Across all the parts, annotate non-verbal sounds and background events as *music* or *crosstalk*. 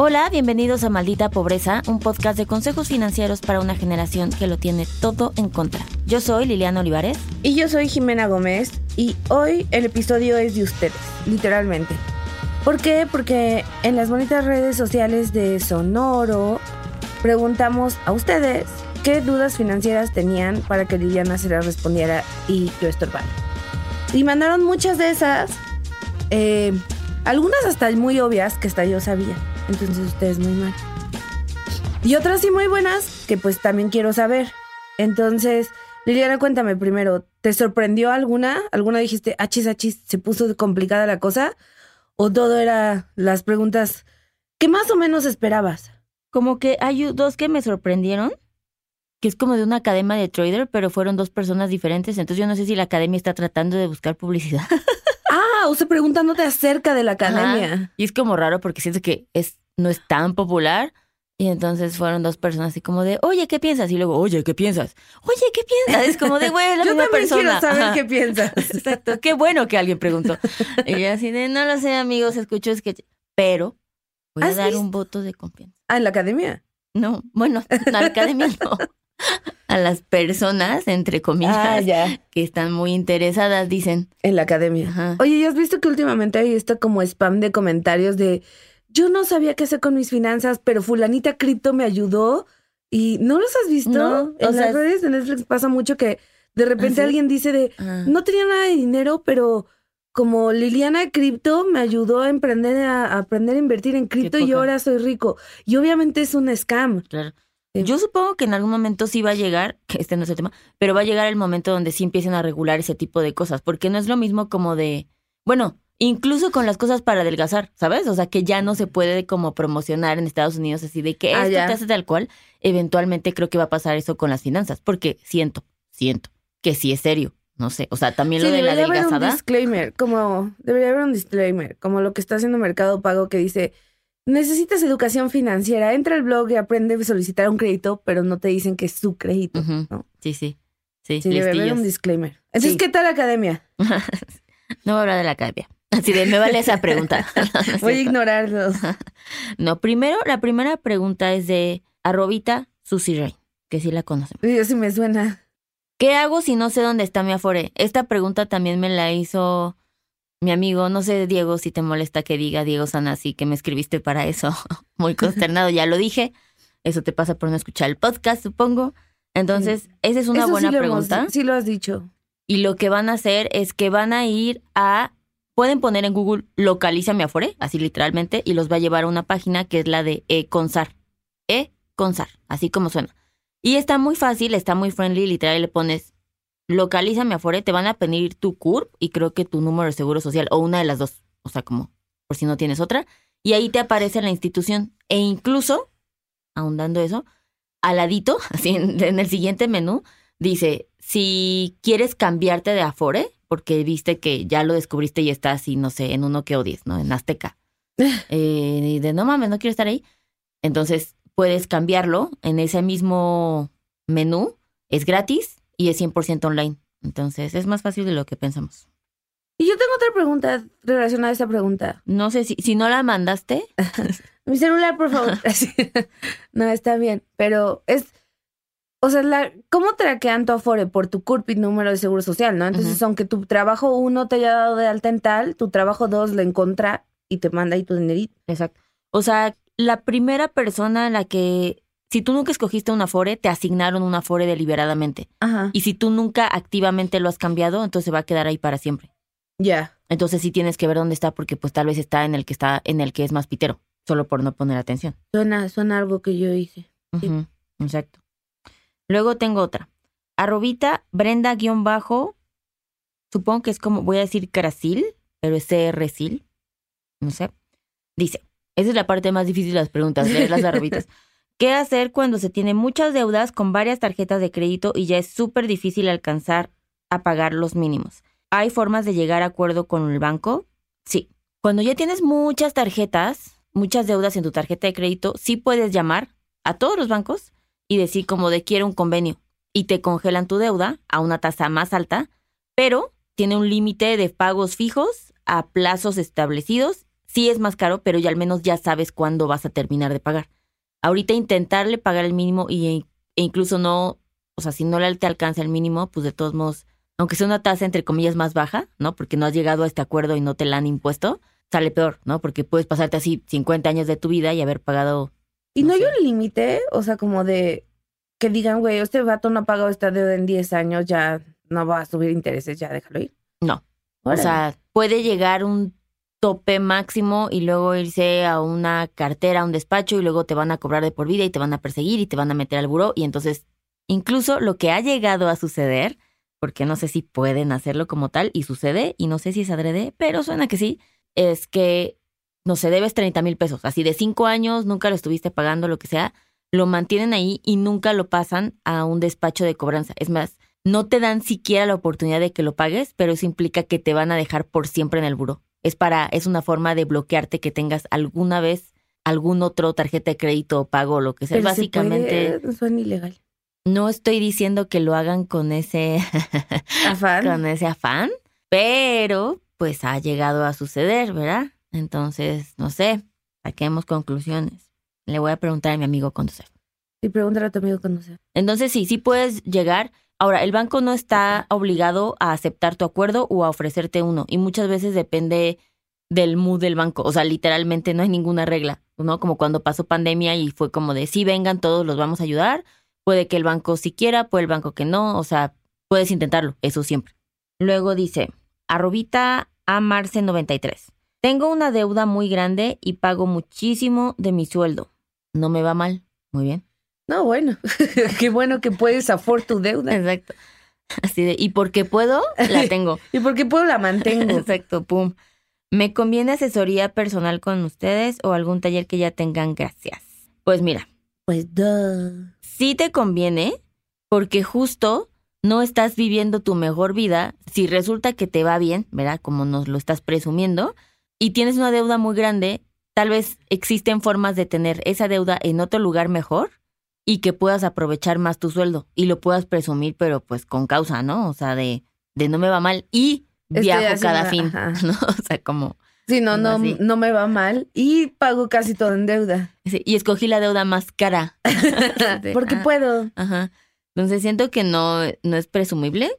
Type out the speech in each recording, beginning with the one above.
Hola, bienvenidos a Maldita Pobreza, un podcast de consejos financieros para una generación que lo tiene todo en contra. Yo soy Liliana Olivares. Y yo soy Jimena Gómez y hoy el episodio es de ustedes, literalmente. ¿Por qué? Porque en las bonitas redes sociales de Sonoro preguntamos a ustedes qué dudas financieras tenían para que Liliana se las respondiera y yo estorbara. Y mandaron muchas de esas, eh, algunas hasta muy obvias que hasta yo sabía. Entonces ustedes muy mal. Y otras sí muy buenas que pues también quiero saber. Entonces, Liliana, cuéntame primero, ¿te sorprendió alguna? ¿Alguna dijiste, achis, achis, se puso complicada la cosa? ¿O todo era las preguntas que más o menos esperabas? Como que hay dos que me sorprendieron, que es como de una academia de trader, pero fueron dos personas diferentes. Entonces yo no sé si la academia está tratando de buscar publicidad. *laughs* O sea, preguntándote acerca de la academia. Ajá. Y es como raro porque siento que es, no es tan popular. Y entonces fueron dos personas así como de, oye, ¿qué piensas? Y luego, oye, ¿qué piensas? Oye, ¿qué piensas? Es como de, güey, la *laughs* Yo misma también persona. quiero saber Ajá. qué piensas. *laughs* Exacto. Qué bueno que alguien preguntó. Y yo así de, no lo sé, amigos, escucho es que... Pero voy a ¿Has dar visto? un voto de confianza. Ah, en la academia. No, bueno, a la academia no. *laughs* A las personas, entre comillas, Ah, ya. que están muy interesadas, dicen. En la academia. Ajá. Oye, ¿ya has visto que últimamente hay esto como spam de comentarios de yo no sabía qué hacer con mis finanzas, pero fulanita cripto me ayudó? ¿Y no los has visto? No, en o sea, las redes de Netflix pasa mucho que de repente ¿Ah, sí? alguien dice de Ah. no tenía nada de dinero, pero como Liliana Cripto me ayudó a emprender a, a aprender a invertir en cripto y ahora soy rico. Y obviamente es un scam. Claro. Sí. Yo supongo que en algún momento sí va a llegar, que *laughs* este no es el tema, pero va a llegar el momento donde sí empiecen a regular ese tipo de cosas, porque no es lo mismo como de, bueno, incluso con las cosas para adelgazar, ¿sabes? O sea, que ya no se puede como promocionar en Estados Unidos así de que Ah, esto ya. te hace tal cual. Eventualmente creo que va a pasar eso con las finanzas, porque siento, siento que sí es serio, no sé. O sea, también lo de la debería haber un adelgazada. disclaimer, como debería haber un disclaimer, como lo que está haciendo Mercado Pago que dice, necesitas educación financiera, entra al blog y aprende a solicitar un crédito, pero no te dicen que es su crédito. Sí, sí. Sí, Sí, debe haber un disclaimer. Entonces, Sí. ¿qué tal la academia? *laughs* no voy a hablar de la academia. Así de, me vale esa pregunta. *laughs* *laughs* No, Voy a ignorarlos. No, primero, la primera pregunta es de arrobita Susy Rey, que sí la conocen. Yo sí me suena. ¿Qué hago si no sé dónde está mi Afore? Esta pregunta también me la hizo mi amigo, no sé, Diego, si te molesta que diga Diego Sanasi, que me escribiste para eso. *laughs* Muy consternado, ya lo dije. Eso te pasa por no escuchar el podcast, supongo. Entonces, esa es una Eso buena sí lo hemos- pregunta. sí lo has dicho. Y lo que van a hacer es que van a ir a. Pueden poner en Google localiza mi Afore, así literalmente, y los va a llevar a una página que es la de E-Consar. E-Consar, así como suena. Y está muy fácil, está muy friendly, literal, le pones localiza mi Afore, te van a pedir tu CURP y creo que tu número de seguro social, o una de las dos, o sea, como por si no tienes otra, y ahí te aparece la institución. E incluso, ahondando eso, al ladito, *laughs* así en, en el siguiente menú, dice, si quieres cambiarte de Afore, porque viste que ya lo descubriste y estás, y no sé, en uno que odies, ¿no? En Azteca. *laughs* Eh, y de no mames, no quiero estar ahí. Entonces puedes cambiarlo en ese mismo menú. Es gratis y es 100% online. Entonces es más fácil de lo que pensamos. Y yo tengo otra pregunta relacionada a esa pregunta. No sé si, si no la mandaste. *laughs* Mi celular, por favor. *laughs* No, está bien, pero es... O sea, la, ¿cómo traquean tu Afore? Por tu CURP y número de seguro social, ¿no? Entonces, Ujú. aunque tu trabajo uno te haya dado de alta en tal, tu trabajo dos le encontra y te manda ahí tu dinerito. Exacto. O sea, la primera persona en la que, si tú nunca escogiste un Afore, te asignaron un Afore deliberadamente. Ajá. Y si tú nunca activamente lo has cambiado, entonces va a quedar ahí para siempre. Ya. Entonces sí tienes que ver dónde está porque pues tal vez está en el que está en el que es más pitero, solo por no poner atención. Suena, suena algo que yo hice. Sí. Exacto. Luego tengo otra. Arrobita Brenda guion bajo. Supongo que es como, voy a decir Crasil, pero es CRCil. No sé. Dice, esa es la parte más difícil de las preguntas, leer las arrobitas. *laughs* ¿Qué hacer cuando se tiene muchas deudas con varias tarjetas de crédito y ya es súper difícil alcanzar a pagar los mínimos? ¿Hay formas de llegar a acuerdo con el banco? Sí. Cuando ya tienes muchas tarjetas, muchas deudas en tu tarjeta de crédito, sí puedes llamar a todos los bancos y decir como de quiero un convenio y te congelan tu deuda a una tasa más alta, pero tiene un límite de pagos fijos a plazos establecidos sí es más caro, pero ya al menos ya sabes cuándo vas a terminar de pagar. Ahorita intentarle pagar el mínimo y, e incluso no, o sea, si no te alcanza el mínimo, pues de todos modos, aunque sea una tasa entre comillas más baja, ¿no? Porque no has llegado a este acuerdo y no te la han impuesto, sale peor, ¿no? Porque puedes pasarte así 50 años de tu vida y haber pagado. ¿Y no, hay un límite? O sea, como de que digan, güey, este vato no ha pagado esta deuda en 10 años, ya no va a subir intereses, ya déjalo ir. No. O sea, puede llegar un tope máximo y luego irse a una cartera, a un despacho y luego te van a cobrar de por vida y te van a perseguir y te van a meter al buró y entonces incluso lo que ha llegado a suceder, porque no sé si pueden hacerlo como tal y sucede y no sé si es adrede, pero suena que sí, es que no sé, debes 30 mil pesos, así de cinco años, nunca lo estuviste pagando, lo que sea, lo mantienen ahí y nunca lo pasan a un despacho de cobranza. Es más, no te dan siquiera la oportunidad de que lo pagues, pero eso implica que te van a dejar por siempre en el buró. Es para, es una forma de bloquearte que tengas alguna vez algún otro tarjeta de crédito o pago o lo que sea. Básicamente. suena ilegal. No estoy diciendo que lo hagan con ese *laughs* afán. con ese afán, pero pues ha llegado a suceder, ¿verdad? Entonces, no sé, saquemos conclusiones. Le voy a preguntar a mi amigo conocer. Sí, pregúntale a tu amigo conocer. Entonces, sí, sí puedes llegar. Ahora, el banco no está obligado a aceptar tu acuerdo o a ofrecerte uno. Y muchas veces depende del mood del banco. O sea, literalmente no hay ninguna regla, ¿no? Como cuando pasó pandemia y fue como de, sí, vengan, todos los vamos a ayudar. Puede que el banco sí quiera, puede el banco que no. O sea, puedes intentarlo, eso siempre. Luego dice, arrobita a Marce 93. Tengo una deuda muy grande y pago muchísimo de mi sueldo. No me va mal. Muy bien. No, bueno. *laughs* Qué bueno que puedes afford tu deuda. Exacto. Así de, y porque puedo, la *laughs* tengo. y porque puedo, la mantengo. *laughs* Exacto, pum. ¿Me conviene asesoría personal con ustedes o algún taller que ya tengan? Gracias. Pues mira. Pues duh. Sí te conviene porque justo no estás viviendo tu mejor vida si resulta que te va bien, ¿verdad? Como nos lo estás presumiendo y tienes una deuda muy grande, tal vez existen formas de tener esa deuda en otro lugar mejor y que puedas aprovechar más tu sueldo y lo puedas presumir, pero pues con causa, ¿no? O sea, de, de no me va mal y viajo cada fin, *laughs* ¿no? O sea, como... Sí, no, no, no me va mal y pago casi todo en deuda. y escogí la deuda más cara. *laughs* Porque ah, puedo. Ajá. Entonces siento que no, no es presumible.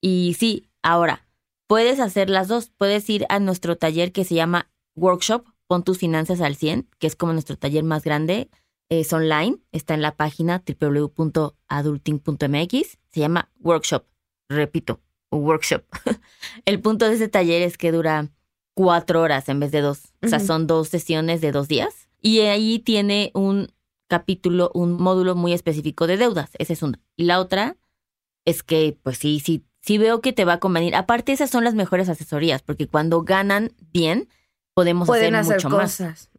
Y sí, ahora, Puedes hacer las dos. Puedes ir a nuestro taller que se llama Workshop, pon tus finanzas al 100, que es como nuestro taller más grande. Es online, está en la página www.adulting.mx. Se llama Workshop. Repito, workshop. *laughs* El punto de ese taller es que dura cuatro horas en vez de dos. O sea, son dos sesiones de dos días. Y ahí tiene un capítulo, un módulo muy específico de deudas. Esa es una. Y la otra es que, pues sí, sí, si veo que te va a convenir. Aparte, esas son las mejores asesorías, porque cuando ganan bien, podemos Pueden hacer, mucho cosas.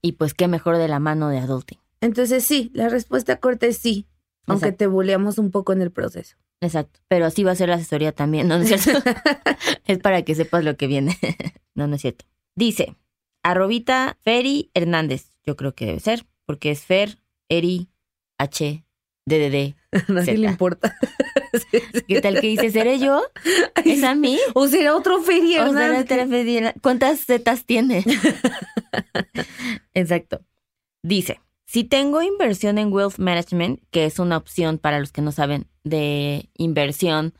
Y pues qué mejor de la mano de adulting. Entonces sí, la respuesta corta es sí, aunque te buleamos un poco en el proceso. Exacto, pero así va a ser la asesoría también, ¿no, es cierto? *laughs* *laughs* es para que sepas lo que viene. *laughs* no, no es cierto. Dice, arrobita Feri Hernández, yo creo que debe ser, porque es Fer, Eri, H, DDD. A nadie le importa. ¿Qué tal que dice? ¿Seré yo? ¿Es a mí? ¿O será otro feria? ¿Cuántas zetas tiene? Exacto. Dice, si tengo inversión en Wealth Management, que es una opción para los que no saben de inversión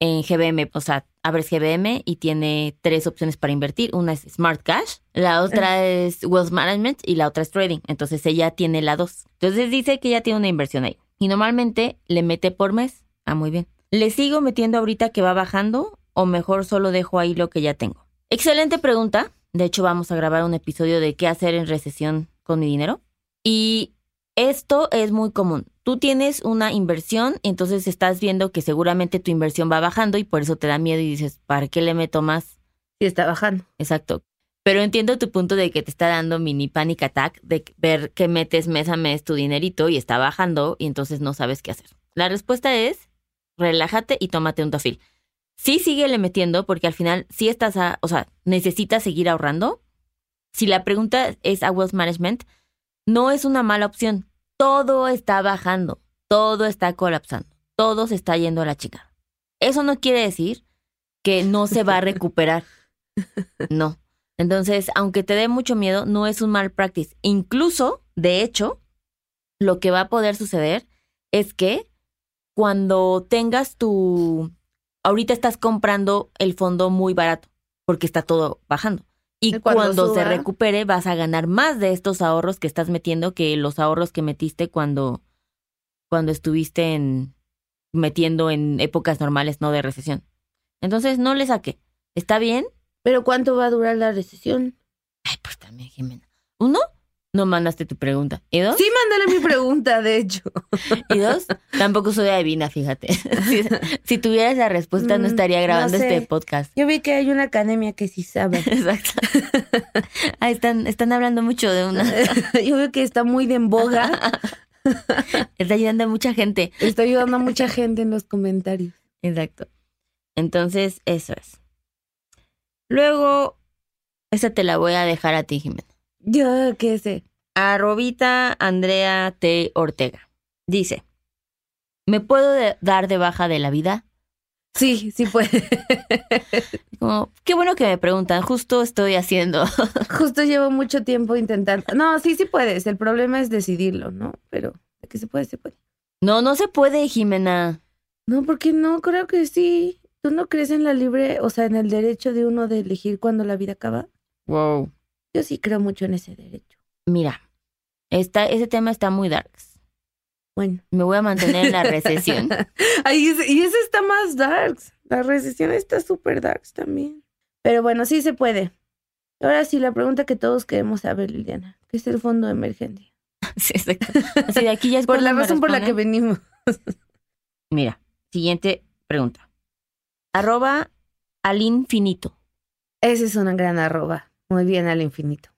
en GBM, o sea, abres GBM y tiene tres opciones para invertir. Una es Smart Cash, la otra es Wealth Management y la otra es Trading. Entonces ella tiene la dos. Entonces dice que ya tiene una inversión ahí. Y normalmente le mete por mes. Ah, muy bien. ¿Le sigo metiendo ahorita que va bajando o mejor solo dejo ahí lo que ya tengo? Excelente pregunta. De hecho, vamos a grabar un episodio de qué hacer en recesión con mi dinero. Y esto es muy común. Tú tienes una inversión, entonces estás viendo que seguramente tu inversión va bajando y por eso te da miedo y dices, ¿para qué le meto más? Si está bajando. Exacto. Pero entiendo tu punto de que te está dando mini panic attack, de ver que metes mes a mes tu dinerito y está bajando y entonces no sabes qué hacer. La respuesta es, relájate y tómate un tafil. Sí síguele metiendo porque al final sí estás a, o sea, necesitas seguir ahorrando. Si la pregunta es a wealth management, no es una mala opción. Todo está bajando, todo está colapsando, todo se está yendo a la chica. Eso no quiere decir que no se va a recuperar. *laughs* No Entonces, aunque te dé mucho miedo, no es un mal practice. Incluso, de hecho, lo que va a poder suceder es que cuando tengas tu... Ahorita estás comprando el fondo muy barato porque está todo bajando. Y cuando cuando, se recupere vas a ganar más de estos ahorros que estás metiendo que los ahorros que metiste cuando, cuando estuviste en, metiendo en épocas normales, no de recesión. Entonces, no le saque. ¿Está bien? Pero ¿cuánto va a durar la recesión? Ay, pues también, Jimena. Uno, no mandaste tu pregunta. ¿Y dos? Sí, mándale mi pregunta, de hecho. *laughs* Y dos, tampoco soy adivina, fíjate. *laughs* Si, si tuviera esa respuesta, no Mm, estaría grabando no sé. este podcast. Yo vi que hay una academia que sí sabe. *laughs* Exacto. Ah, están, están hablando mucho de una. Yo veo que está muy de en boga. Está ayudando a mucha gente. Está ayudando a mucha gente en los comentarios. Exacto. Entonces, eso es. Luego, esa te la voy a dejar a ti, Jimena. Yo qué sé. Arrobita Andrea T. Ortega. Dice, ¿me puedo de- dar de baja de la vida? Sí, sí puede. *laughs* Como, qué bueno que me preguntan, justo estoy haciendo. *laughs* Justo llevo mucho tiempo intentando. No, sí, sí puedes. El problema es decidirlo, ¿no? Pero de que se puede, se puede. No, no se puede, Jimena. No, porque no, creo que sí. ¿Tú no crees en la libre, o sea, en el derecho de uno de elegir cuando la vida acaba? Wow. Yo sí creo mucho en ese derecho. Mira, está, ese tema está muy darks. Bueno. Me voy a mantener en la *laughs* recesión. Ese- y ese está más darks. La recesión está súper darks también. Pero bueno, sí se puede. Ahora sí, la pregunta que todos queremos saber, Liliana. ¿Qué es el fondo de emergencia? *laughs* Sí, exacto. Así de aquí ya es Por la razón por la que venimos. *laughs* Mira, siguiente pregunta. Arroba al infinito. Esa es una gran arroba. Muy bien al infinito.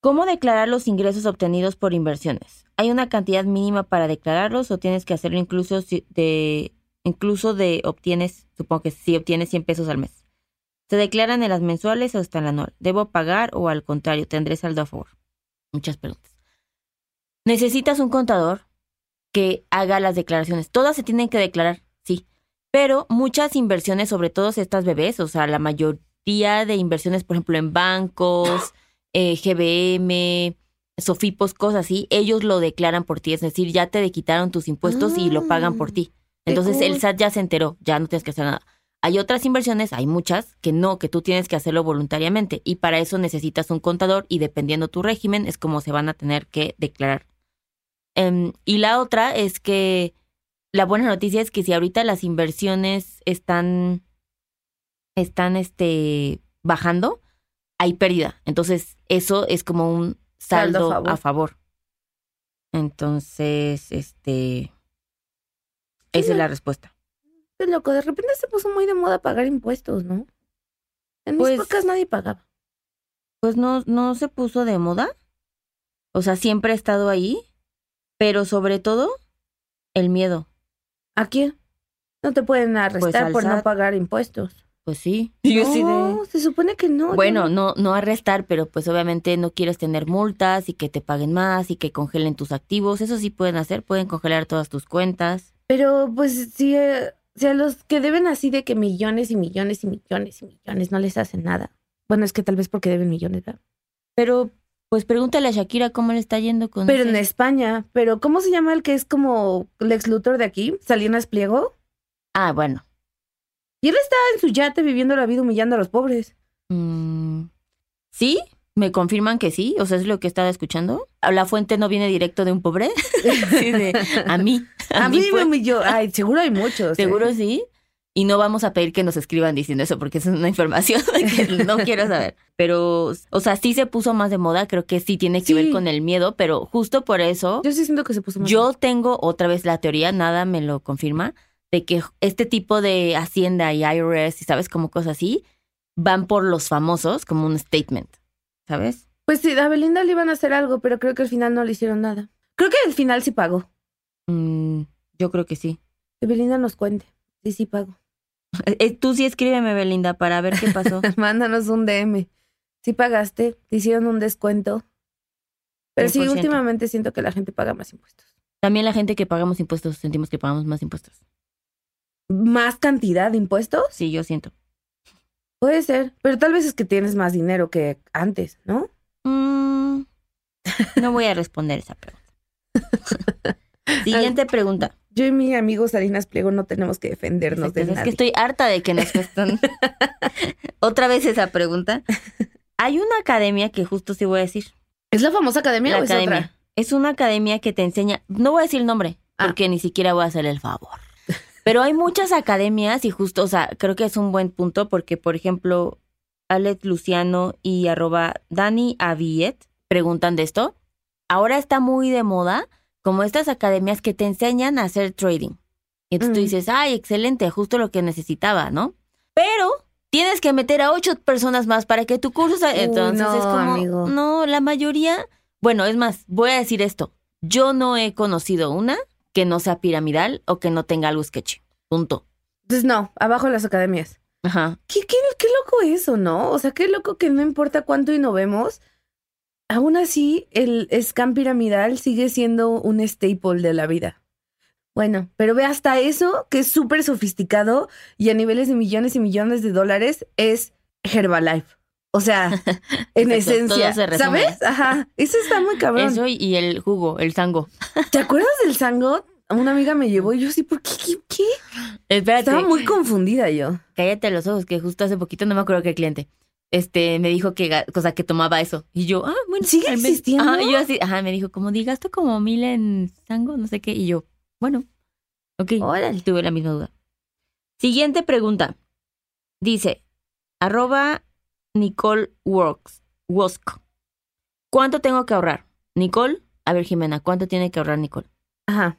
¿Cómo declarar los ingresos obtenidos por inversiones? ¿Hay una cantidad mínima para declararlos o tienes que hacerlo incluso si de incluso de obtienes, supongo que si obtienes 100 pesos al mes? ¿Se declaran en las mensuales o hasta en la anual? ¿Debo pagar o al contrario, tendré saldo a favor? Muchas preguntas. Necesitas un contador que haga las declaraciones. Todas se tienen que declarar, sí. Pero muchas inversiones, sobre todo estas bebés, o sea, la de inversiones, por ejemplo, en bancos, *gasps* eh, GBM, Sofipos, cosas así, ellos lo declaran por ti. Es decir, ya te quitaron tus impuestos y lo pagan por ti. qué Entonces el. SAT ya se enteró, ya no tienes que hacer nada. Hay otras inversiones, hay muchas, que no, que tú tienes que hacerlo voluntariamente. Y para eso necesitas un contador y dependiendo tu régimen es como se van a tener que declarar. Em, y la otra es que la buena noticia es que si ahorita las inversiones están, están este, bajando, hay pérdida. Entonces, eso es como un Saldo saldo, a favor. a favor. Entonces, este, esa es la respuesta. Loco, de repente se puso muy de moda pagar impuestos, ¿no? En mis Pues- pocas nadie pagaba. Pues no, no se puso de moda. O sea, siempre ha estado ahí. Pero sobre todo, el miedo. ¿A quién? No te pueden arrestar Pues al por no pagar impuestos. Pues sí. no, se supone que no. Bueno, yo- no, no arrestar, pero pues obviamente no quieres tener multas y que te paguen más y que congelen tus activos. Eso sí pueden hacer, pueden congelar todas tus cuentas. Pero pues sí, eh, si a los que deben así de que millones y millones y millones y millones no les hacen nada. Bueno, es que tal vez porque deben millones, ¿verdad? Pero pues pregúntale a Shakira cómo le está yendo con Pero ese- en España, pero ¿cómo se llama el que es como Lex Luthor de aquí? Salinas Pliego. Ah, bueno. Y él está en su yate viviendo la vida humillando a los pobres. Mm, ¿Sí? ¿Me confirman que sí? O sea, es lo que estaba escuchando. ¿La fuente no viene directo de un pobre? *laughs* Sí, de, a mí. *laughs* A, mí me humilló. Ay, seguro hay muchos. ¿eh? Seguro sí. Y no vamos a pedir que nos escriban diciendo eso porque es una información *laughs* que no quiero saber. Pero, o sea, sí se puso más de moda. Creo que sí tiene que Sí. ver con el miedo, pero justo por eso Yo sí siento que se puso más. yo tengo otra vez la teoría, nada me lo confirma, de que este tipo de Hacienda y IRS y sabes, como cosas así, van por los famosos como un statement, ¿sabes? Pues sí, a Belinda le iban a hacer algo, pero creo que al final no le hicieron nada. Creo que al final sí pagó. Mm, yo creo que sí. Que Belinda nos cuente. Sí, sí pago. Eh, eh, tú sí escríbeme, Belinda, para ver qué pasó. *laughs* Mándanos un DM. Sí pagaste, te hicieron un descuento. Pero sí, 100%. últimamente siento que la gente paga más impuestos. También la gente que pagamos impuestos sentimos que pagamos más impuestos. ¿Más cantidad de impuestos? Sí, yo siento. Puede ser, pero tal vez es que tienes más dinero que antes, ¿no? Mm, no voy a responder esa pregunta. *laughs* Siguiente pregunta. Yo y mi amigo Salinas Pliego no tenemos que defendernos de es nadie. que estoy harta de que nos están. *laughs* Otra vez esa pregunta. Hay una academia que justo sí voy a decir. ¿Es la famosa academia La o es otra? Es una academia que te enseña. No voy a decir el nombre, Ah. porque ni siquiera voy a hacer el favor. Pero hay muchas academias y justo, o sea, creo que es un buen punto porque, por ejemplo, Alex Luciano y arroba Dani Aviet preguntan de esto. Ahora está muy de moda como estas academias que te enseñan a hacer trading. Y entonces tú Mm. dices, ay, excelente, justo lo que necesitaba, ¿no? Pero tienes que meter a ocho personas más para que tu curso... Uy, Entonces no, es como, amigo. no, la mayoría... Bueno, es más, voy a decir esto. Yo no he conocido una que no sea piramidal o que no tenga algo sketchy. Punto. Entonces no, abajo las academias. Ajá. ¿Qué, qué, qué loco eso, ¿no? O sea, qué loco que no importa cuánto innovemos, aún así el scam piramidal sigue siendo un staple de la vida. Bueno, pero ve hasta eso, que es súper sofisticado y a niveles de millones y millones de dólares, es Herbalife. O sea, *laughs* en Exacto, esencia, se. ¿sabes? Ajá, eso está muy cabrón. Eso y- el jugo, el sango. ¿Te acuerdas del sango? Una amiga me llevó y yo así, ¿por qué? ¿Qué? qué? Espérate. Estaba muy confundida yo. Cállate los ojos, que justo hace poquito, no me acuerdo qué cliente, este, me dijo que, cosa, que tomaba eso. Y yo, ah, bueno. ¿Sigue existiendo? Ajá, yo así, ajá, me dijo, como di, gasto como mil en sango, no sé qué. Y yo, bueno, ok. Órale. Tuve la misma duda. Siguiente pregunta. Dice, arroba Nicole Works, Wosk. ¿Cuánto tengo que ahorrar? Nicole, a ver, Jimena, ¿cuánto tiene que ahorrar Nicole? Ajá.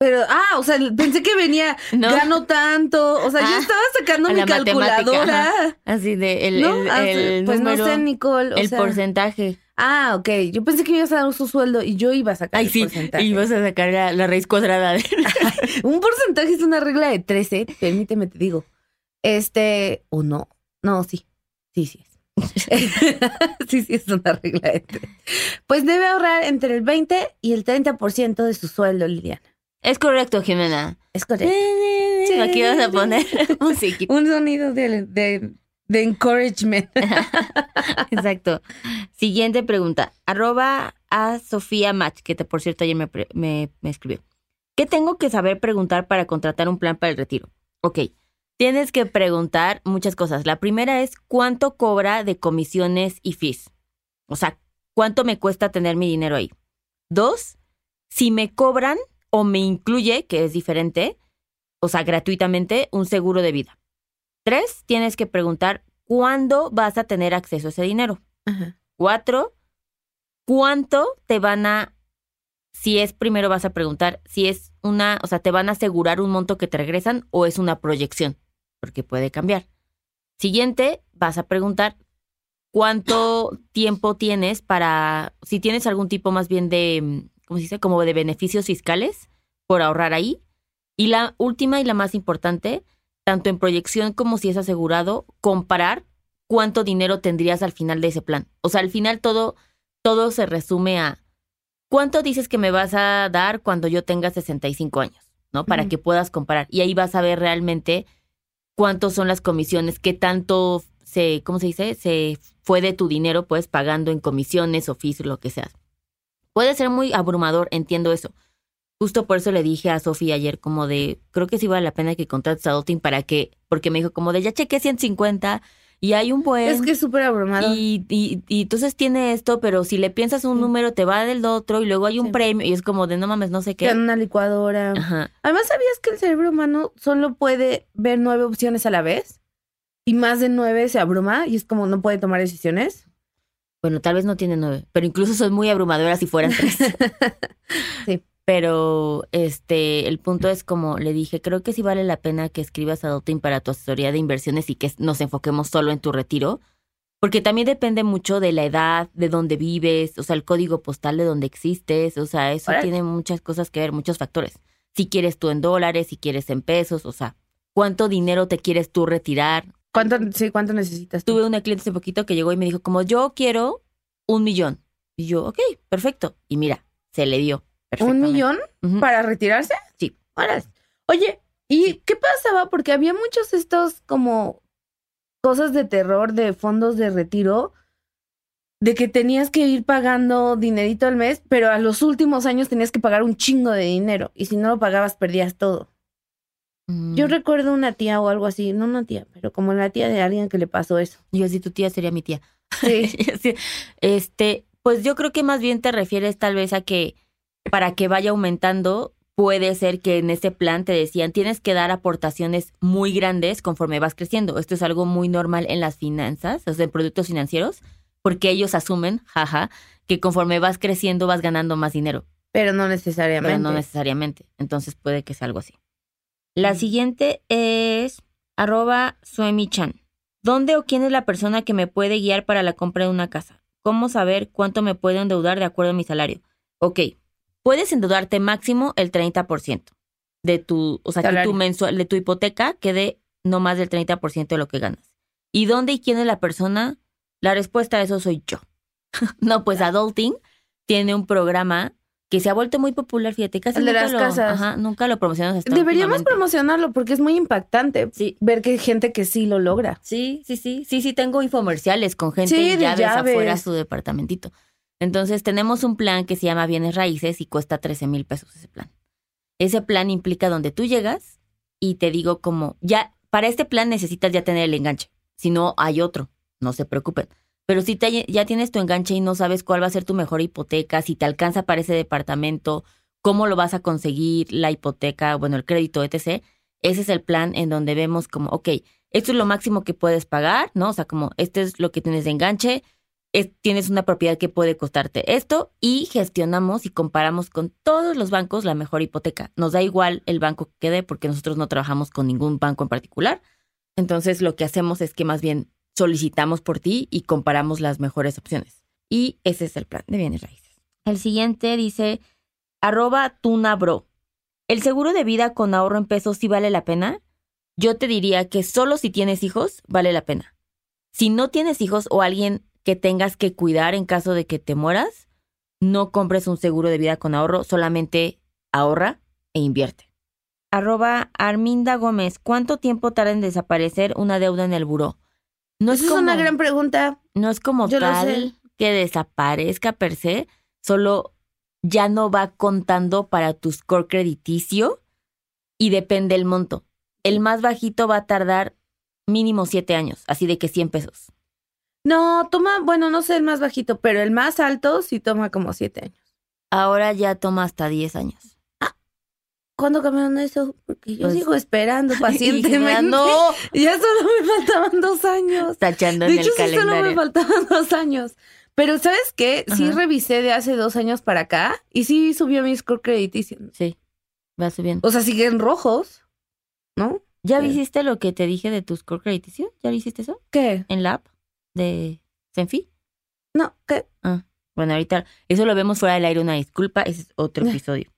Pero, ah, o sea, pensé que venía, *laughs* No. gano tanto. O sea, yo Ah, estaba sacando mi calculadora. Así de, el, ¿No? el, Ah, el pues número, no sé, Nicole. o el sea- porcentaje. Ah, ok. Yo pensé que ibas a dar su sueldo y yo iba a sacar Ay, el sí, porcentaje. y vas a sacar la, la raíz cuadrada. de- *laughs* Un porcentaje es una regla de 13, permíteme te digo. Este, o no. No, sí. Sí, sí es. sí, sí es una regla de 13. Pues debe ahorrar entre el 20 y el 30% de su sueldo, Liliana. Es correcto, Jimena. Es correcto. Aquí vas a poner *laughs* musiquita. Un sonido de, de, de encouragement. *laughs* Exacto. Siguiente pregunta. Arroba a Sofía Match, que te, por cierto ayer me, me escribió. ¿Qué tengo que saber preguntar para contratar un plan para el retiro? Ok. Tienes que preguntar muchas cosas. La primera es cuánto cobra de comisiones y fees. O sea, cuánto me cuesta tener mi dinero ahí. Dos, si me cobran o me incluye, que es diferente, o sea, gratuitamente, un seguro de vida. Tres, tienes que preguntar cuándo vas a tener acceso a ese dinero. Ajá. Cuatro, ¿cuánto te van a, si es primero vas a preguntar, si es una, o sea, te van a asegurar un monto que te regresan o es una proyección, porque puede cambiar. Siguiente, vas a preguntar cuánto *coughs* tiempo tienes para, si tienes algún tipo más bien de, mm, ¿cómo se dice? Como de beneficios fiscales por ahorrar ahí. Y la última y la más importante, tanto en proyección como si es asegurado, comparar cuánto dinero tendrías al final de ese plan. O sea, al final todo, todo se resume a cuánto dices que me vas a dar cuando yo tenga 65 años, ¿no? Para que puedas comparar. Y ahí vas a ver realmente cuántos son las comisiones, qué tanto se, ¿cómo se dice? Se fue de tu dinero, pues, pagando en comisiones, oficios, lo que sea. Puede ser muy abrumador, entiendo eso. Justo por eso le dije a Sofía ayer como de, creo que sí vale la pena que contrates a Dotin para que, porque me dijo como de, ya chequé 150 y hay un buen... Es que es súper abrumador. Y, y, y entonces tiene esto, pero si le piensas un Sí. número te va del otro y luego hay un Sí. premio y es como de no mames, no sé qué. en una licuadora. Ajá. Además, ¿sabías que el cerebro humano solo puede ver nueve opciones a la vez? Y más de nueve se abruma y es como no puede tomar decisiones. Bueno, tal vez no tiene nueve, pero incluso son muy abrumadoras si fueran tres. *laughs* Sí. Pero este, el punto es como le dije, creo que sí vale la pena que escribas a Dotin para tu asesoría de inversiones y que nos enfoquemos solo en tu retiro. Porque también depende mucho de la edad, de dónde vives, o sea, el código postal de donde existes, o sea, eso tiene muchas cosas que ver, muchos factores. Si quieres tú en dólares, si quieres en pesos, o sea, cuánto dinero te quieres tú retirar. ¿Cuánto, sí, ¿cuánto necesitas tú? Tuve una cliente hace poquito que llegó y me dijo como yo quiero un millón. Y yo, ok, perfecto. Y mira, se le dio. ¿Un millón para retirarse? Sí. Oye, ¿y qué pasaba? Porque había muchos estos como cosas de terror de fondos de retiro, de que tenías que ir pagando dinerito al mes, pero a los últimos años tenías que pagar un chingo de dinero y si no lo pagabas perdías todo. Mm. Yo recuerdo una tía o algo así, no una tía, pero como la tía de alguien que le pasó eso. Yo así, tu tía sería mi tía. *laughs* Sí. Este, pues yo creo que más bien te refieres tal vez a que para que vaya aumentando, puede ser que en ese plan te decían tienes que dar aportaciones muy grandes conforme vas creciendo. Esto es algo muy normal en las finanzas, o sea, en productos financieros, porque ellos asumen, jaja, que conforme vas creciendo vas ganando más dinero, Pero no necesariamente. pero no necesariamente. Entonces puede que sea algo así. La siguiente es arroba suemichan. ¿Dónde o quién es la persona que me puede guiar para la compra de una casa? ¿Cómo saber cuánto me puedo endeudar de acuerdo a mi salario? Ok, puedes endeudarte máximo el 30% de tu, o sea, que tu mensual, de tu hipoteca quede no más del 30% de lo que ganas. ¿Y dónde y quién es la persona? La respuesta a eso soy yo. *laughs* no, pues Adulting tiene un programa que se ha vuelto muy popular, fíjate, casi El de nunca las lo, casas. ajá, nunca lo promocionamos hasta Deberíamos promocionarlo porque es muy impactante Sí, ver que hay gente que sí lo logra. Sí, sí, sí, sí, sí, tengo infomerciales con gente Sí, de llaves, llaves. afuera su departamentito. Entonces tenemos un plan que se llama Bienes Raíces y cuesta 13 mil pesos ese plan. Ese plan implica donde tú llegas y te digo como, ya, para este plan necesitas ya tener el enganche. Si no, hay otro, no se preocupen. Pero si ya tienes tu enganche y no sabes cuál va a ser tu mejor hipoteca, si te alcanza para ese departamento, cómo lo vas a conseguir, la hipoteca, bueno, el crédito, etc. Ese es el plan en donde vemos como, ok, esto es lo máximo que puedes pagar, ¿no? O sea, como este es lo que tienes de enganche, es- tienes una propiedad que puede costarte esto y gestionamos y comparamos con todos los bancos la mejor hipoteca. Nos da igual el banco que quede porque nosotros no trabajamos con ningún banco en particular. Entonces lo que hacemos es que más bien solicitamos por ti y comparamos las mejores opciones. Y ese es el plan de bienes raíces. El siguiente dice, arroba tunabro. ¿El seguro de vida con ahorro en pesos sí vale la pena? Yo te diría que solo si tienes hijos vale la pena. Si no tienes hijos o alguien que tengas que cuidar en caso de que te mueras, no compres un seguro de vida con ahorro, solamente ahorra e invierte. Arroba Arminda Gómez, ¿cuánto tiempo tarda en desaparecer una deuda en el buró? No Esa es una gran pregunta. no es como Yo tal que desaparezca per se, solo ya no va contando para tu score crediticio y depende el monto. El más bajito va a tardar mínimo siete años, así de que 100 pesos. No, toma, bueno, no sé el más bajito, pero el más alto sí toma como siete años. Ahora ya toma hasta 10 años. ¿Cuándo cambiaron eso? Porque yo Pues- sigo esperando *laughs* pacientemente. No, *laughs* Ya solo me faltaban dos años. tachando De en hecho, el sí solo me calendario. faltaban *laughs* dos años. Pero ¿sabes qué? Sí Ajá. revisé de hace dos años para acá y sí subió mi score crediticio. Sí, va subiendo. O sea, siguen rojos, ¿no? ¿Ya Sí. viste lo que te dije de tu score crediticio? ¿Ya hiciste eso? ¿Qué? En la app de Senfi. No, ¿qué? Bueno, ahorita eso lo vemos fuera del aire, una disculpa, ese es otro episodio.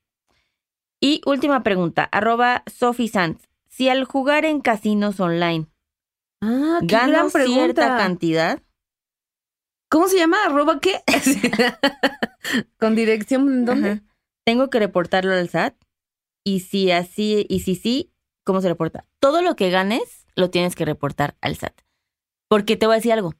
Y última pregunta, arroba Sophie Sanz. Si al jugar en casinos online Ah, pregunta. cierta cantidad, ¿Cómo se llama? ¿Arroba qué? *laughs* ¿Con dirección en dónde? ajá, tengo que reportarlo al SAT. Y si así, y si sí, ¿cómo se reporta? Todo lo que ganes lo tienes que reportar al SAT. Porque te voy a decir algo.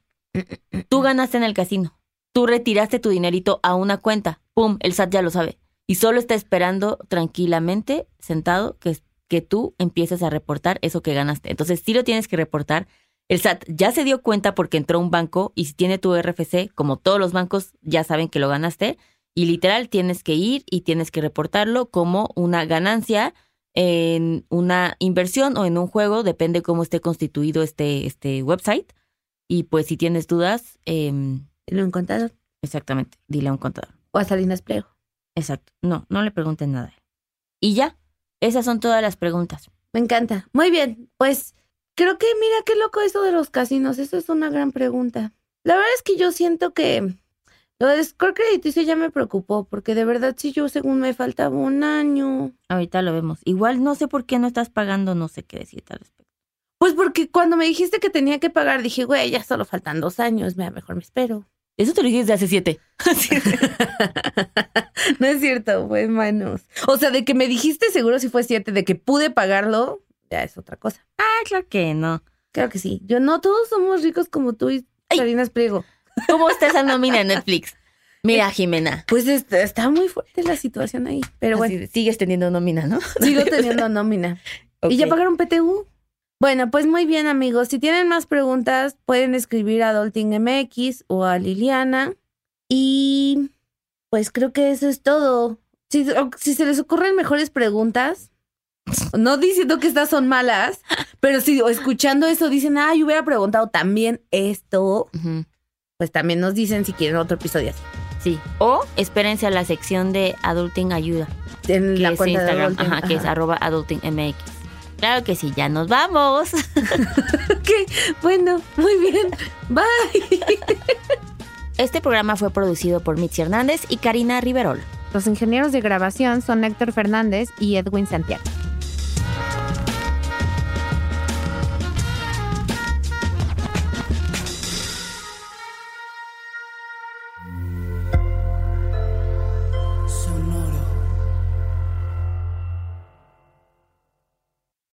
Tú ganaste en el casino. Tú retiraste tu dinerito a una cuenta. ¡Pum! El SAT ya lo sabe. Y solo está esperando tranquilamente, sentado, que, que tú empieces a reportar eso que ganaste. Entonces, sí lo tienes que reportar. El SAT ya se dio cuenta porque entró un banco y si tiene tu RFC, como todos los bancos, ya saben que lo ganaste. Y literal, tienes que ir y tienes que reportarlo como una ganancia en una inversión o en un juego, depende cómo esté constituido este, este website. Y pues si tienes dudas, em, ¿Lo han contado? exactamente, dile a un contador. O a Salinas Pliego. Exacto. No, no le pregunten nada. a. Y ya, esas son todas las preguntas. Me encanta. Muy bien, pues creo que mira qué loco eso de los casinos. Eso es una gran pregunta. La verdad es que yo siento que lo de score crediticio ya me preocupó, porque de verdad si yo según me faltaba un año. Ahorita lo vemos. Igual no sé por qué no estás pagando, no sé qué decirte al respecto. Pues porque cuando me dijiste que tenía que pagar, dije, güey, ya solo faltan dos años, mira, mejor me espero. Eso te lo dije desde hace siete. *laughs* *laughs* no es cierto, fue menos. O sea, de que me dijiste seguro si fue siete, de que pude pagarlo, ya es otra cosa. ah, claro que no. Claro que sí. Yo no todos somos ricos como tú y Ay. Karina Espriego. ¿Cómo está esa nómina en Netflix? Mira, Jimena. Pues está, está muy fuerte la situación ahí. Pero bueno, Así, sigues teniendo nómina, ¿no? sigo teniendo *laughs* nómina. ¿Y ya pagaron PTU? Bueno, pues muy bien, amigos. Si tienen más preguntas, pueden escribir a Adulting MX o a Liliana. Y pues creo que eso es todo. Si, se les ocurren mejores preguntas, no diciendo que estas son malas, pero si escuchando eso dicen, ay, hubiera preguntado también esto, pues también nos dicen si quieren otro episodio así. Sí. O espérense a la sección de Adulting Ayuda. En Que la es cuenta de Instagram. Adulting. Ajá, que es arroba adultingmx. Claro que sí, ya nos vamos. *laughs* Ok, bueno, muy bien. Bye. Este programa fue producido por Mitzi Hernández y Karina Riverol. Los ingenieros de grabación son Héctor Fernández y Edwin Santiago.